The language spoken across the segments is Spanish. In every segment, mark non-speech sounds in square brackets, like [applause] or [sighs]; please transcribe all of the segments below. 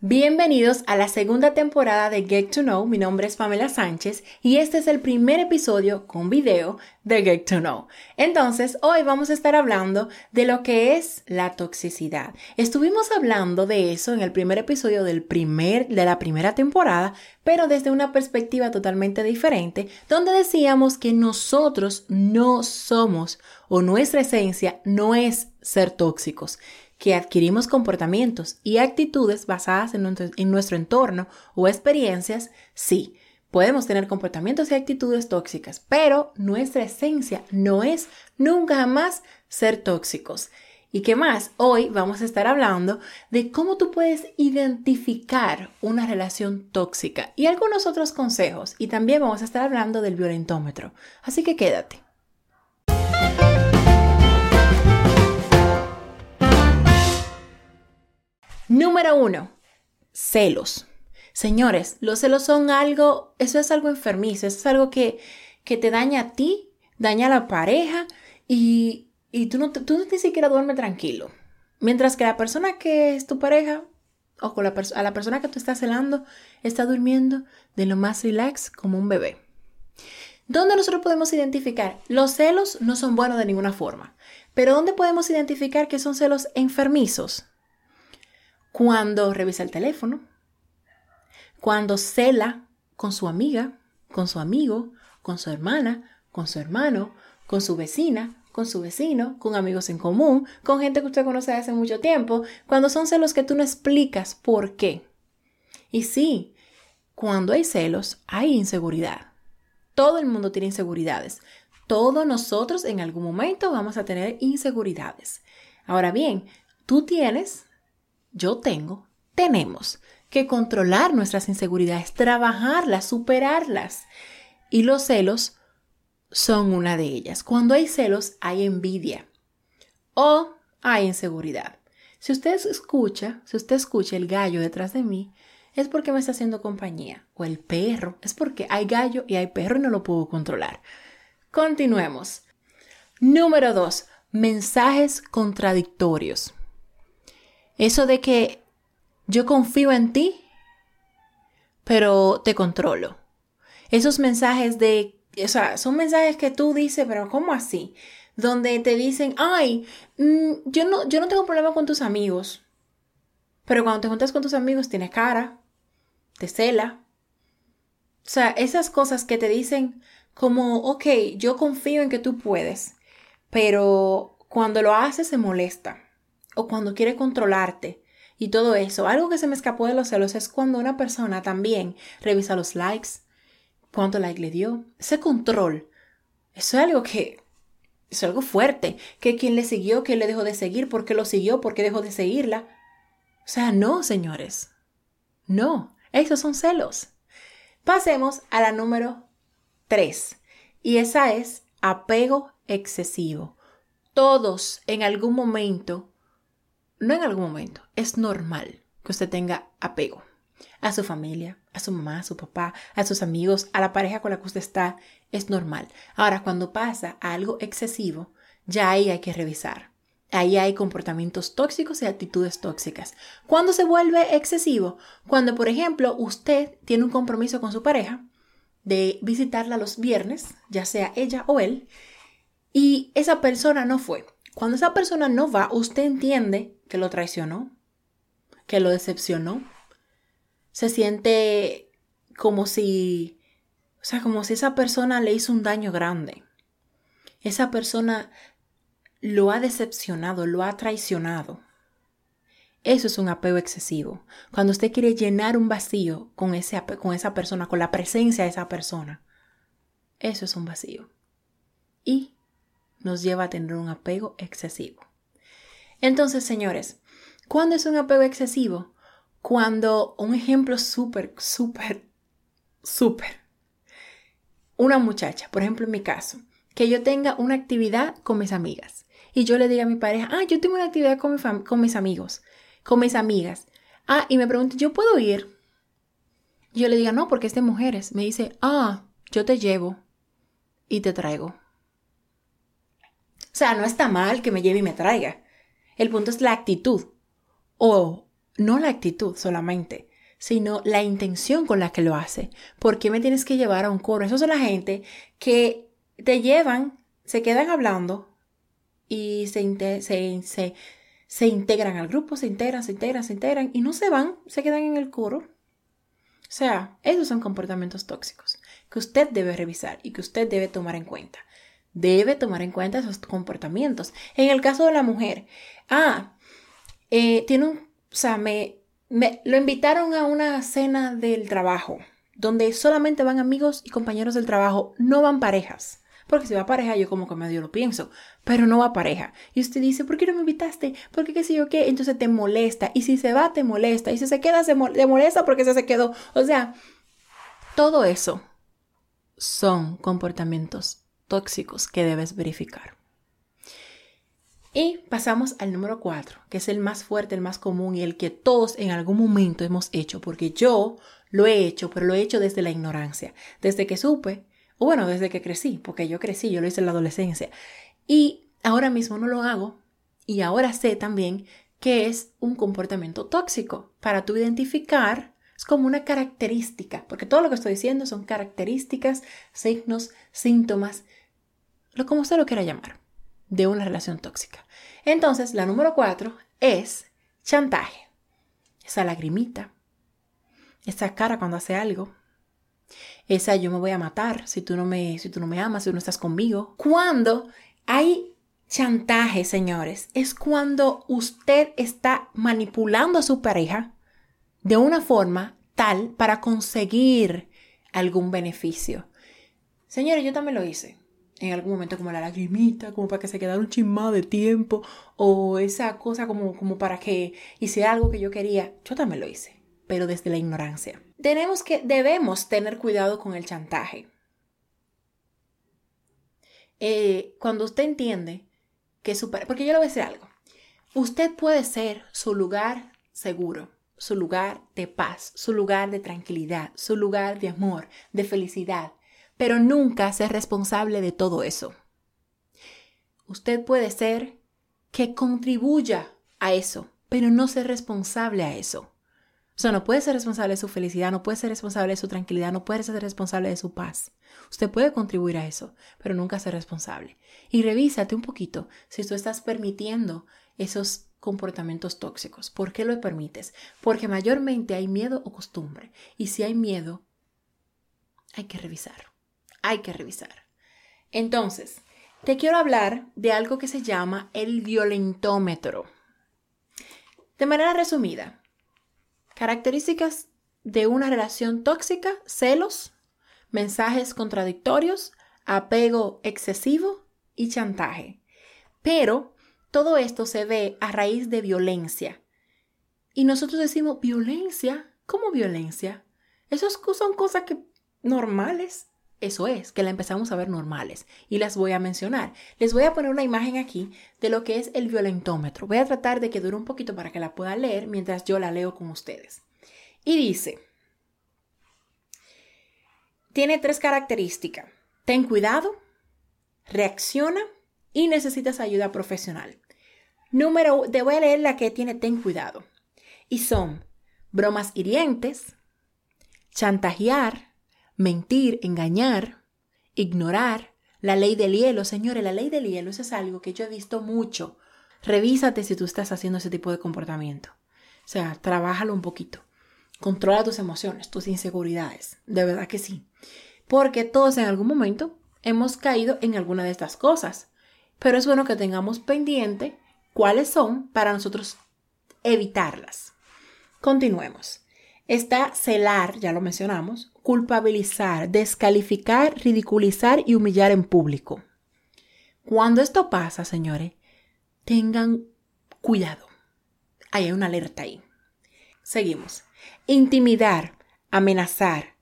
Bienvenidos a la segunda temporada de Get to Know. Mi nombre es Pamela Sánchez y este es el primer episodio con video de Get to Know. Entonces, hoy vamos a estar hablando de lo que es la toxicidad. Estuvimos hablando de eso en el primer episodio del primer, de la primera temporada, pero desde una perspectiva totalmente diferente, donde decíamos que nosotros no somos o nuestra esencia no es ser tóxicos que adquirimos comportamientos y actitudes basadas en nuestro, entorno o experiencias, sí, podemos tener comportamientos y actitudes tóxicas, pero nuestra esencia no es nunca jamás ser tóxicos. ¿Y qué más? Hoy vamos a estar hablando de cómo tú puedes identificar una relación tóxica y algunos otros consejos. Y también vamos a estar hablando del violentómetro. Así que quédate. Número uno, celos. Señores, los celos son algo, eso es algo enfermizo, es algo que, que te daña a ti, daña a la pareja y, y tú, no, tú ni siquiera duermes tranquilo. Mientras que la persona que es tu pareja o con la a la persona que tú estás celando está durmiendo de lo más relax como un bebé. ¿Dónde nosotros podemos identificar? Los celos no son buenos de ninguna forma, pero ¿dónde podemos identificar que son celos enfermizos? Cuando revisa el teléfono, cuando cela con su amiga, con su amigo, con su hermana, con su hermano, con su vecina, con su vecino, con amigos en común, con gente que usted conoce hace mucho tiempo, cuando son celos que tú no explicas por qué. Y sí, cuando hay celos, hay inseguridad. Todo el mundo tiene inseguridades. Todos nosotros en algún momento vamos a tener inseguridades. Ahora bien, tú tienes yo tengo, tenemos que controlar nuestras inseguridades, trabajarlas, superarlas. Y los celos son una de ellas. Cuando hay celos, hay envidia o hay inseguridad. Si usted escucha, si usted escucha el gallo detrás de mí, es porque me está haciendo compañía. O el perro, es porque hay gallo y hay perro y no lo puedo controlar. Continuemos. Número dos, mensajes contradictorios. Eso de que yo confío en ti, pero te controlo. Esos mensajes de, o sea, son mensajes que tú dices, pero ¿cómo así? Donde te dicen, ay, mm, yo, no, yo no tengo problema con tus amigos. Pero cuando te juntas con tus amigos tienes cara, te cela. O sea, esas cosas que te dicen como, ok, yo confío en que tú puedes, pero cuando lo haces se molesta o cuando quiere controlarte y todo eso. Algo que se me escapó de los celos es cuando una persona también revisa los likes, cuánto like le dio. Ese control, eso es algo que es algo fuerte, que quien le siguió, que le dejó de seguir, por qué lo siguió, por qué dejó de seguirla. O sea, no, señores. No, esos son celos. Pasemos a la número 3. Y esa es apego excesivo. Todos en algún momento no en algún momento, es normal que usted tenga apego a su familia, a su mamá, a su papá, a sus amigos, a la pareja con la que usted está, es normal. Ahora, cuando pasa algo excesivo, ya ahí hay que revisar. Ahí hay comportamientos tóxicos y actitudes tóxicas. ¿Cuándo se vuelve excesivo? Cuando, por ejemplo, usted tiene un compromiso con su pareja de visitarla los viernes, ya sea ella o él, y esa persona no fue. Cuando esa persona no va, usted entiende que lo traicionó, que lo decepcionó. Se siente como si, o sea, como si esa persona le hizo un daño grande. Esa persona lo ha decepcionado, lo ha traicionado. Eso es un apego excesivo. Cuando usted quiere llenar un vacío con, ese, con esa persona, con la presencia de esa persona, eso es un vacío. Y nos lleva a tener un apego excesivo. Entonces, señores, ¿cuándo es un apego excesivo? Cuando un ejemplo súper, súper, súper. Una muchacha, por ejemplo en mi caso, que yo tenga una actividad con mis amigas y yo le diga a mi pareja, ah, yo tengo una actividad con, mis amigos, con mis amigas. Ah, y me pregunta, ¿yo puedo ir? yo le diga, no, porque es de mujeres. Me dice, ah, yo te llevo y te traigo. O sea, no está mal que me lleve y me traiga. El punto es la actitud o no la actitud solamente, sino la intención con la que lo hace. ¿Por qué me tienes que llevar a un coro? Esos son la gente que te llevan, se quedan hablando y se, se, se, se integran al grupo, se integran, se integran, se integran y no se van, se quedan en el coro. O sea, esos son comportamientos tóxicos que usted debe revisar y que usted debe tomar en cuenta. Debe tomar en cuenta esos comportamientos. En el caso de la mujer, ah, eh, tiene un, o sea, me, me lo invitaron a una cena del trabajo, donde solamente van amigos y compañeros del trabajo, no van parejas. Porque si va pareja, yo como que medio lo pienso, pero no va pareja. Y usted dice, ¿por qué no me invitaste? ¿Por qué qué sé yo qué? Entonces te molesta. Y si se va, te molesta. Y si se queda, se molesta porque se, se quedó. O sea, todo eso son comportamientos tóxicos que debes verificar. Y pasamos al número cuatro, que es el más fuerte, el más común y el que todos en algún momento hemos hecho, porque yo lo he hecho, pero lo he hecho desde la ignorancia, desde que supe o bueno, desde que crecí, porque yo crecí, yo lo hice en la adolescencia. Y ahora mismo no lo hago. Y ahora sé también que es un comportamiento tóxico. Para tú identificar, es como una característica, porque todo lo que estoy diciendo son características, signos, síntomas, lo como usted lo quiera llamar, de una relación tóxica. Entonces, la número cuatro es chantaje. Esa lagrimita, esa cara cuando hace algo, esa yo me voy a matar si tú no me, si tú no me amas, si no estás conmigo. Cuando hay chantaje, señores, es cuando usted está manipulando a su pareja de una forma tal para conseguir algún beneficio. Señores, yo también lo hice. En algún momento como la lagrimita, como para que se quedara un chismado de tiempo, o esa cosa como, como para que hice algo que yo quería. Yo también lo hice pero desde la ignorancia. Tenemos que, debemos tener cuidado con el chantaje. Eh, cuando usted entiende que su porque yo le voy a decir algo, usted puede ser su lugar seguro, su lugar de paz, su lugar de tranquilidad, su lugar de amor, de felicidad, pero nunca ser responsable de todo eso. Usted puede ser que contribuya a eso, pero no ser responsable a eso. O sea, no puede ser responsable de su felicidad, no puede ser responsable de su tranquilidad, no puede ser responsable de su paz. Usted puede contribuir a eso, pero nunca ser responsable. Y revísate un poquito si tú estás permitiendo esos comportamientos tóxicos. ¿Por qué lo permites? Porque mayormente hay miedo o costumbre. Y si hay miedo, hay que revisar. Hay que revisar. Entonces, te quiero hablar de algo que se llama el violentómetro. De manera resumida, Características de una relación tóxica, celos, mensajes contradictorios, apego excesivo y chantaje. Pero todo esto se ve a raíz de violencia. Y nosotros decimos, ¿violencia? ¿Cómo violencia? Esas son cosas que normales. Eso es, que la empezamos a ver normales. Y las voy a mencionar. Les voy a poner una imagen aquí de lo que es el violentómetro. Voy a tratar de que dure un poquito para que la pueda leer mientras yo la leo con ustedes. Y dice, tiene tres características. Ten cuidado, reacciona y necesitas ayuda profesional. Número, te voy a leer la que tiene ten cuidado. Y son bromas hirientes, chantajear, mentir, engañar, ignorar, la ley del hielo. Señores, la ley del hielo, es algo que yo he visto mucho. Revísate si tú estás haciendo ese tipo de comportamiento. O sea, trabájalo un poquito. Controla tus emociones, tus inseguridades. De verdad que sí. Porque todos en algún momento hemos caído en alguna de estas cosas. Pero es bueno que tengamos pendiente cuáles son para nosotros evitarlas. Continuemos. Está celar, ya lo mencionamos, culpabilizar, descalificar, ridiculizar y humillar en público. Cuando esto pasa, señores, tengan cuidado. Hay una alerta ahí. Seguimos. Intimidar, amenazar,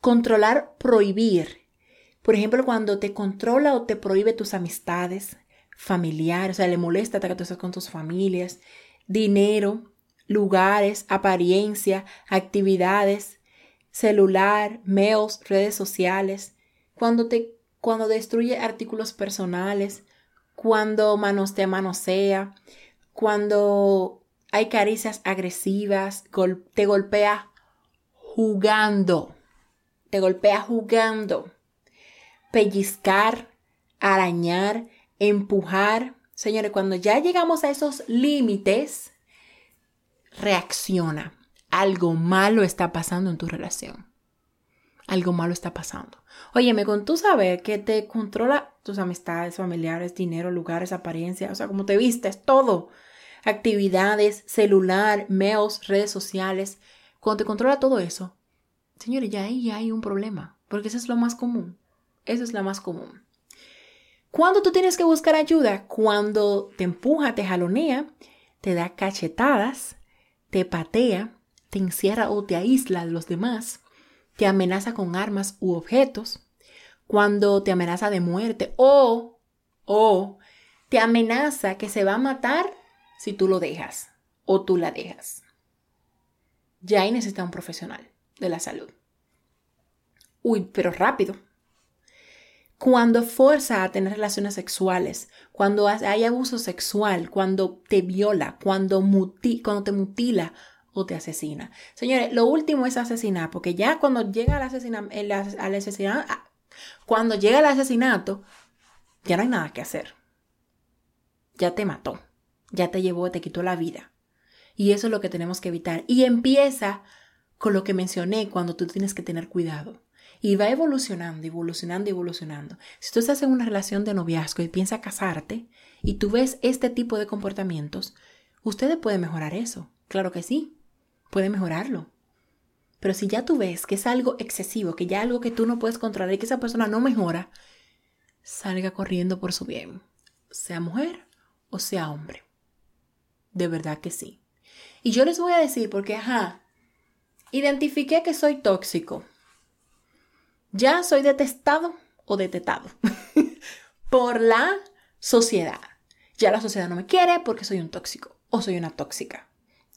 controlar, prohibir. Por ejemplo, cuando te controla o te prohíbe tus amistades familiares, o sea, le molesta que tú con tus familias, dinero, lugares, apariencia, actividades, celular, mails, redes sociales, cuando te cuando destruye artículos personales, cuando manos te manosea, cuando hay caricias agresivas, te golpea jugando, te golpea jugando, pellizcar, arañar, empujar. Señores, cuando ya llegamos a esos límites, reacciona. Algo malo está pasando en tu relación. Algo malo está pasando. Óyeme, con tú saber que te controla tus amistades, familiares, dinero, lugares, apariencia, o sea, como te vistes, todo. Actividades, celular, mails, redes sociales. Cuando te controla todo eso, señores, ya ahí ya hay un problema. Porque eso es lo más común. Eso es lo más común. Cuando tú tienes que buscar ayuda, cuando te empuja, te jalonea, te da cachetadas, te patea, te encierra o te aísla de los demás, te amenaza con armas u objetos, cuando te amenaza de muerte o, o te amenaza que se va a matar si tú lo dejas o tú la dejas. Ya ahí necesita un profesional de la salud. Uy, pero rápido. Cuando fuerza a tener relaciones sexuales, cuando hay abuso sexual, cuando te viola, cuando, te mutila o te asesina. Señores, lo último es asesinar, porque ya cuando llega al, al asesinato, ah, cuando llega el asesinato, ya no hay nada que hacer. Ya te mató, ya te llevó, te quitó la vida. Y eso es lo que tenemos que evitar. Y empieza con lo que mencioné cuando tú tienes que tener cuidado. Y va evolucionando, evolucionando, evolucionando. Si tú estás en una relación de noviazgo y piensas casarte y tú ves este tipo de comportamientos, ustedes pueden mejorar eso. Claro que sí puede mejorarlo. Pero si ya tú ves que es algo excesivo, que ya algo que tú no puedes controlar y que esa persona no mejora, salga corriendo por su bien, sea mujer o sea hombre. De verdad que sí. Y yo les voy a decir porque, ajá, identifiqué que soy tóxico. Ya soy detestado o detetado [laughs] por la sociedad. Ya la sociedad no me quiere porque soy un tóxico o soy una tóxica.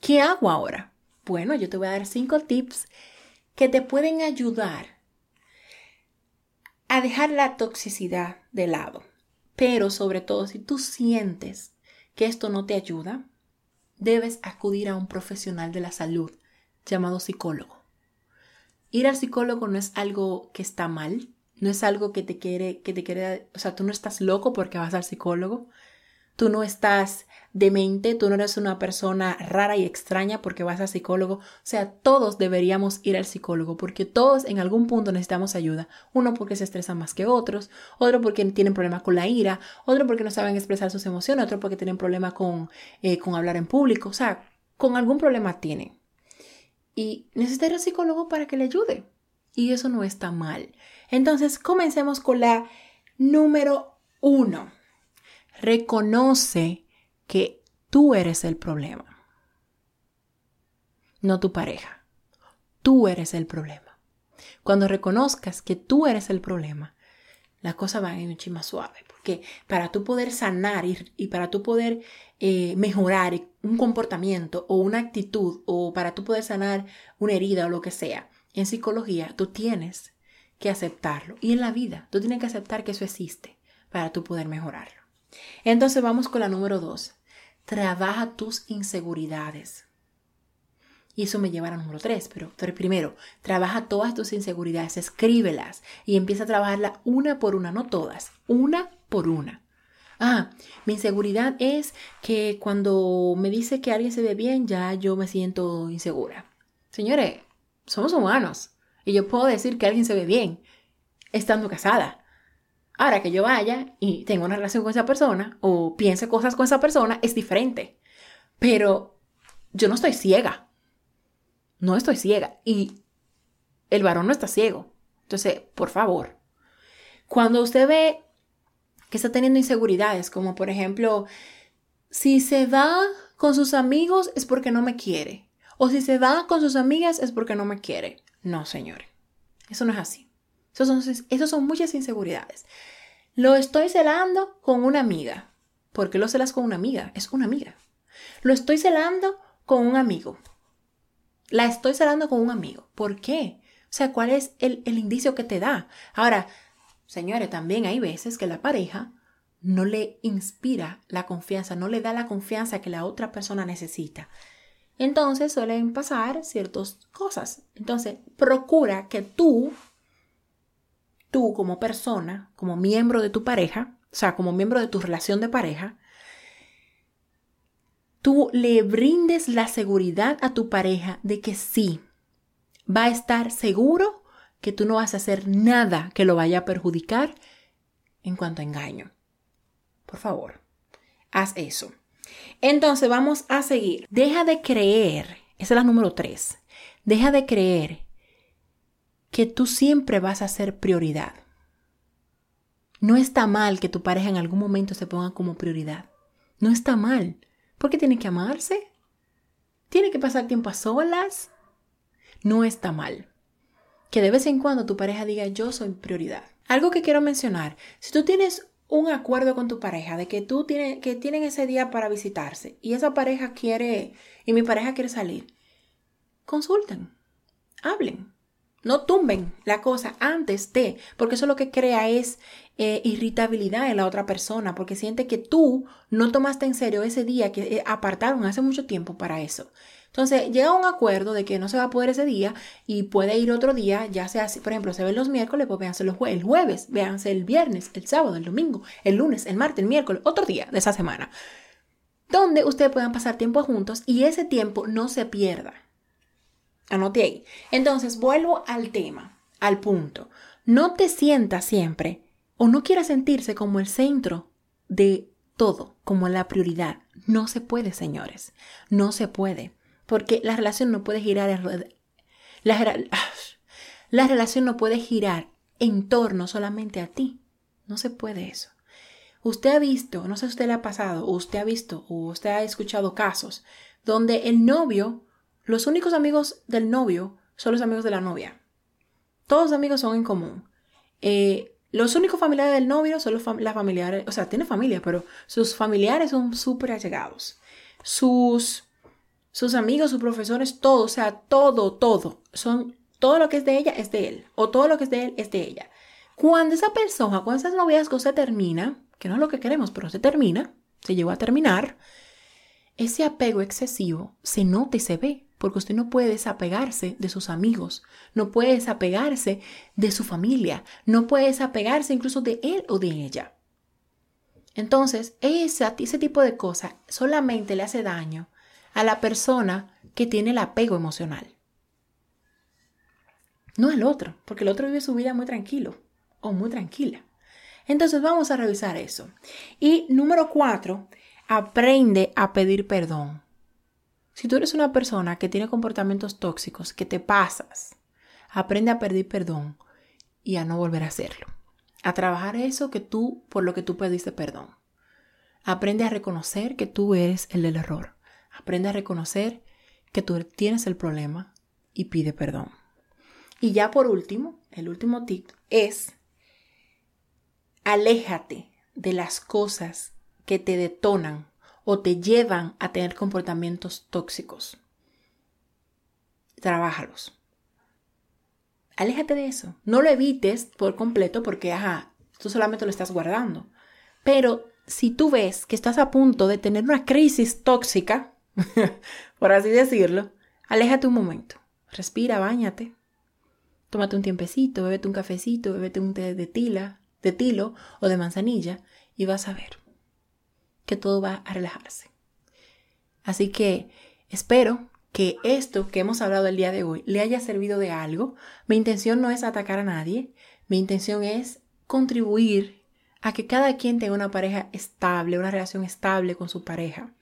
¿Qué hago ahora? Bueno, yo te voy a dar cinco tips que te pueden ayudar a dejar la toxicidad de lado. Pero sobre todo, si tú sientes que esto no te ayuda, debes acudir a un profesional de la salud llamado psicólogo. Ir al psicólogo no es algo que está mal, no es algo que te quiere, que te quiere, o sea, tú no estás loco porque vas al psicólogo, tú no estás demente, tú no eres una persona rara y extraña porque vas al psicólogo. O sea, todos deberíamos ir al psicólogo porque todos en algún punto necesitamos ayuda. Uno porque se estresa más que otros, otro porque tienen problemas con la ira, otro porque no saben expresar sus emociones, otro porque tienen problemas con, eh, con hablar en público. O sea, con algún problema tienen. Y necesita ir psicólogo para que le ayude. Y eso no está mal. Entonces, comencemos con la número uno. Reconoce que tú eres el problema, no tu pareja. Tú eres el problema. Cuando reconozcas que tú eres el problema, la cosa va a ir mucho más suave. Porque para tú poder sanar y, para tú poder eh, mejorar un comportamiento o una actitud o para tú poder sanar una herida o lo que sea, en psicología tú tienes que aceptarlo. Y en la vida tú tienes que aceptar que eso existe para tú poder mejorarlo. Entonces vamos con la número dos. Trabaja tus inseguridades. Y eso me lleva al número tres, pero, primero, trabaja todas tus inseguridades, escríbelas y empieza a trabajarla una por una, no todas, una por una. Ah, mi inseguridad es que cuando me dice que alguien se ve bien, ya yo me siento insegura. Señores, somos humanos y yo puedo decir que alguien se ve bien estando casada. Ahora que yo vaya y tenga una relación con esa persona o piense cosas con esa persona, es diferente. Pero yo no estoy ciega. No estoy ciega. Y el varón no está ciego. Entonces, por favor, cuando usted ve que está teniendo inseguridades, como por ejemplo, si se va con sus amigos es porque no me quiere. O si se va con sus amigas es porque no me quiere. No, señores. Eso no es así. Esos son, muchas inseguridades. Lo estoy celando con una amiga. ¿Por qué lo celas con una amiga? Es una amiga. Lo estoy celando con un amigo. La estoy celando con un amigo. ¿Por qué? O sea, ¿cuál es el, el indicio que te da? Ahora, señores, también hay veces que la pareja no le inspira la confianza, no le da la confianza que la otra persona necesita. Entonces suelen pasar ciertas cosas. Entonces, procura que tú, tú como persona, como miembro de tu pareja, o sea, como miembro de tu relación de pareja, tú le brindes la seguridad a tu pareja de que sí, va a estar seguro que tú no vas a hacer nada que lo vaya a perjudicar en cuanto a engaño. Por favor, haz eso. Entonces vamos a seguir. Deja de creer, esa es la número tres, deja de creer que tú siempre vas a ser prioridad. No está mal que tu pareja en algún momento se ponga como prioridad. No está mal. Porque tiene que amarse. Tiene que pasar tiempo a solas. No está mal. Que de vez en cuando tu pareja diga yo soy prioridad. Algo que quiero mencionar. Si tú tienes un acuerdo con tu pareja de que tú tienes, que tienen ese día para visitarse y esa pareja quiere, y mi pareja quiere salir, consulten, hablen, no tumben la cosa antes de, porque eso lo que crea es eh, irritabilidad en la otra persona, porque siente que tú no tomaste en serio ese día que eh, apartaron hace mucho tiempo para eso. Entonces llega un acuerdo de que no se va a poder ese día y puede ir otro día, ya sea, por ejemplo, se ven los miércoles, pues véanse los el jueves, véanse el viernes, el sábado, el domingo, el lunes, el martes, el miércoles, otro día de esa semana, donde ustedes puedan pasar tiempo juntos y ese tiempo no se pierda. Anote ahí. Entonces, vuelvo al tema, al punto. No te sientas siempre o no quieras sentirse como el centro de todo, como la prioridad. No se puede, señores. No se puede. Porque la relación no puede girar. La, [sighs] la relación no puede girar en torno solamente a ti. No se puede eso. Usted ha visto, no sé si usted le ha pasado, o usted ha visto, o usted ha escuchado casos donde el novio los únicos amigos del novio son los amigos de la novia. Todos los amigos son en común. Eh, los únicos familiares del novio son los las familiares, o sea, tiene familia, pero sus familiares son súper allegados. Sus, sus amigos, sus profesores, todo, o sea, todo, todo. Son, todo lo que es de ella es de él, o todo lo que es de él es de ella. Cuando esa persona, cuando ese noviazgo se termina, que no es lo que queremos, pero se termina, se llegó a terminar, ese apego excesivo se nota y se ve porque usted no puede desapegarse de sus amigos, no puede desapegarse de su familia, no puede desapegarse incluso de él o de ella. Entonces, ese, ese tipo de cosas solamente le hace daño a la persona que tiene el apego emocional. No al otro, porque el otro vive su vida muy tranquilo o muy tranquila. Entonces vamos a revisar eso. Y número cuatro, aprende a pedir perdón. Si tú eres una persona que tiene comportamientos tóxicos, que te pasas, aprende a pedir perdón y a no volver a hacerlo. A trabajar eso que tú, por lo que tú pediste perdón. Aprende a reconocer que tú eres el del error. Aprende a reconocer que tú tienes el problema y pide perdón. Y ya por último, el último tip es aléjate de las cosas que te detonan o te llevan a tener comportamientos tóxicos. Trabájalos. Aléjate de eso. No lo evites por completo porque, ajá, tú solamente lo estás guardando. Pero si tú ves que estás a punto de tener una crisis tóxica, [laughs] por así decirlo, aléjate un momento. Respira, bañate. Tómate un tiempecito, bébete un cafecito, bébete un té de tila, de tilo o de manzanilla y vas a ver que todo va a relajarse. Así que espero que esto que hemos hablado el día de hoy le haya servido de algo. Mi intención no es atacar a nadie, mi intención es contribuir a que cada quien tenga una pareja estable, una relación estable con su pareja.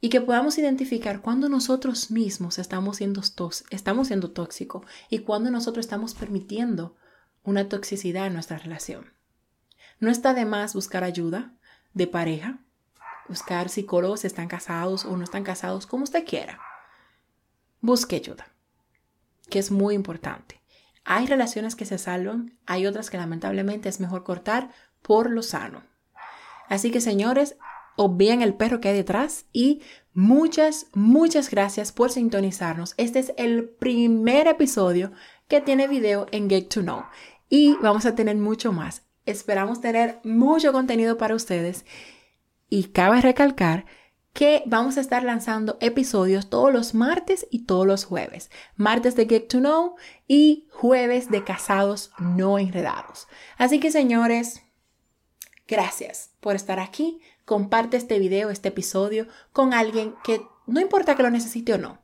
Y que podamos identificar cuando nosotros mismos estamos siendo, estamos siendo tóxicos y cuando nosotros estamos permitiendo una toxicidad en nuestra relación. No está de más buscar ayuda de pareja, buscar psicólogos si están casados o no están casados, como usted quiera. Busque ayuda, que es muy importante. Hay relaciones que se salvan, hay otras que lamentablemente es mejor cortar por lo sano. Así que señores, obvíen el perro que hay detrás y muchas, muchas gracias por sintonizarnos. Este es el primer episodio que tiene video en Get to Know y vamos a tener mucho más. Esperamos tener mucho contenido para ustedes y cabe recalcar que vamos a estar lanzando episodios todos los martes y todos los jueves. Martes de Get to Know y jueves de Casados No Enredados. Así que señores, gracias por estar aquí. Comparte este video, este episodio con alguien que no importa que lo necesite o no.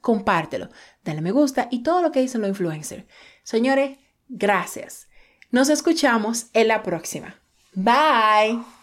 Compártelo, dale me gusta y todo lo que dicen los influencers. Señores, gracias. Nos escuchamos en la próxima. Bye.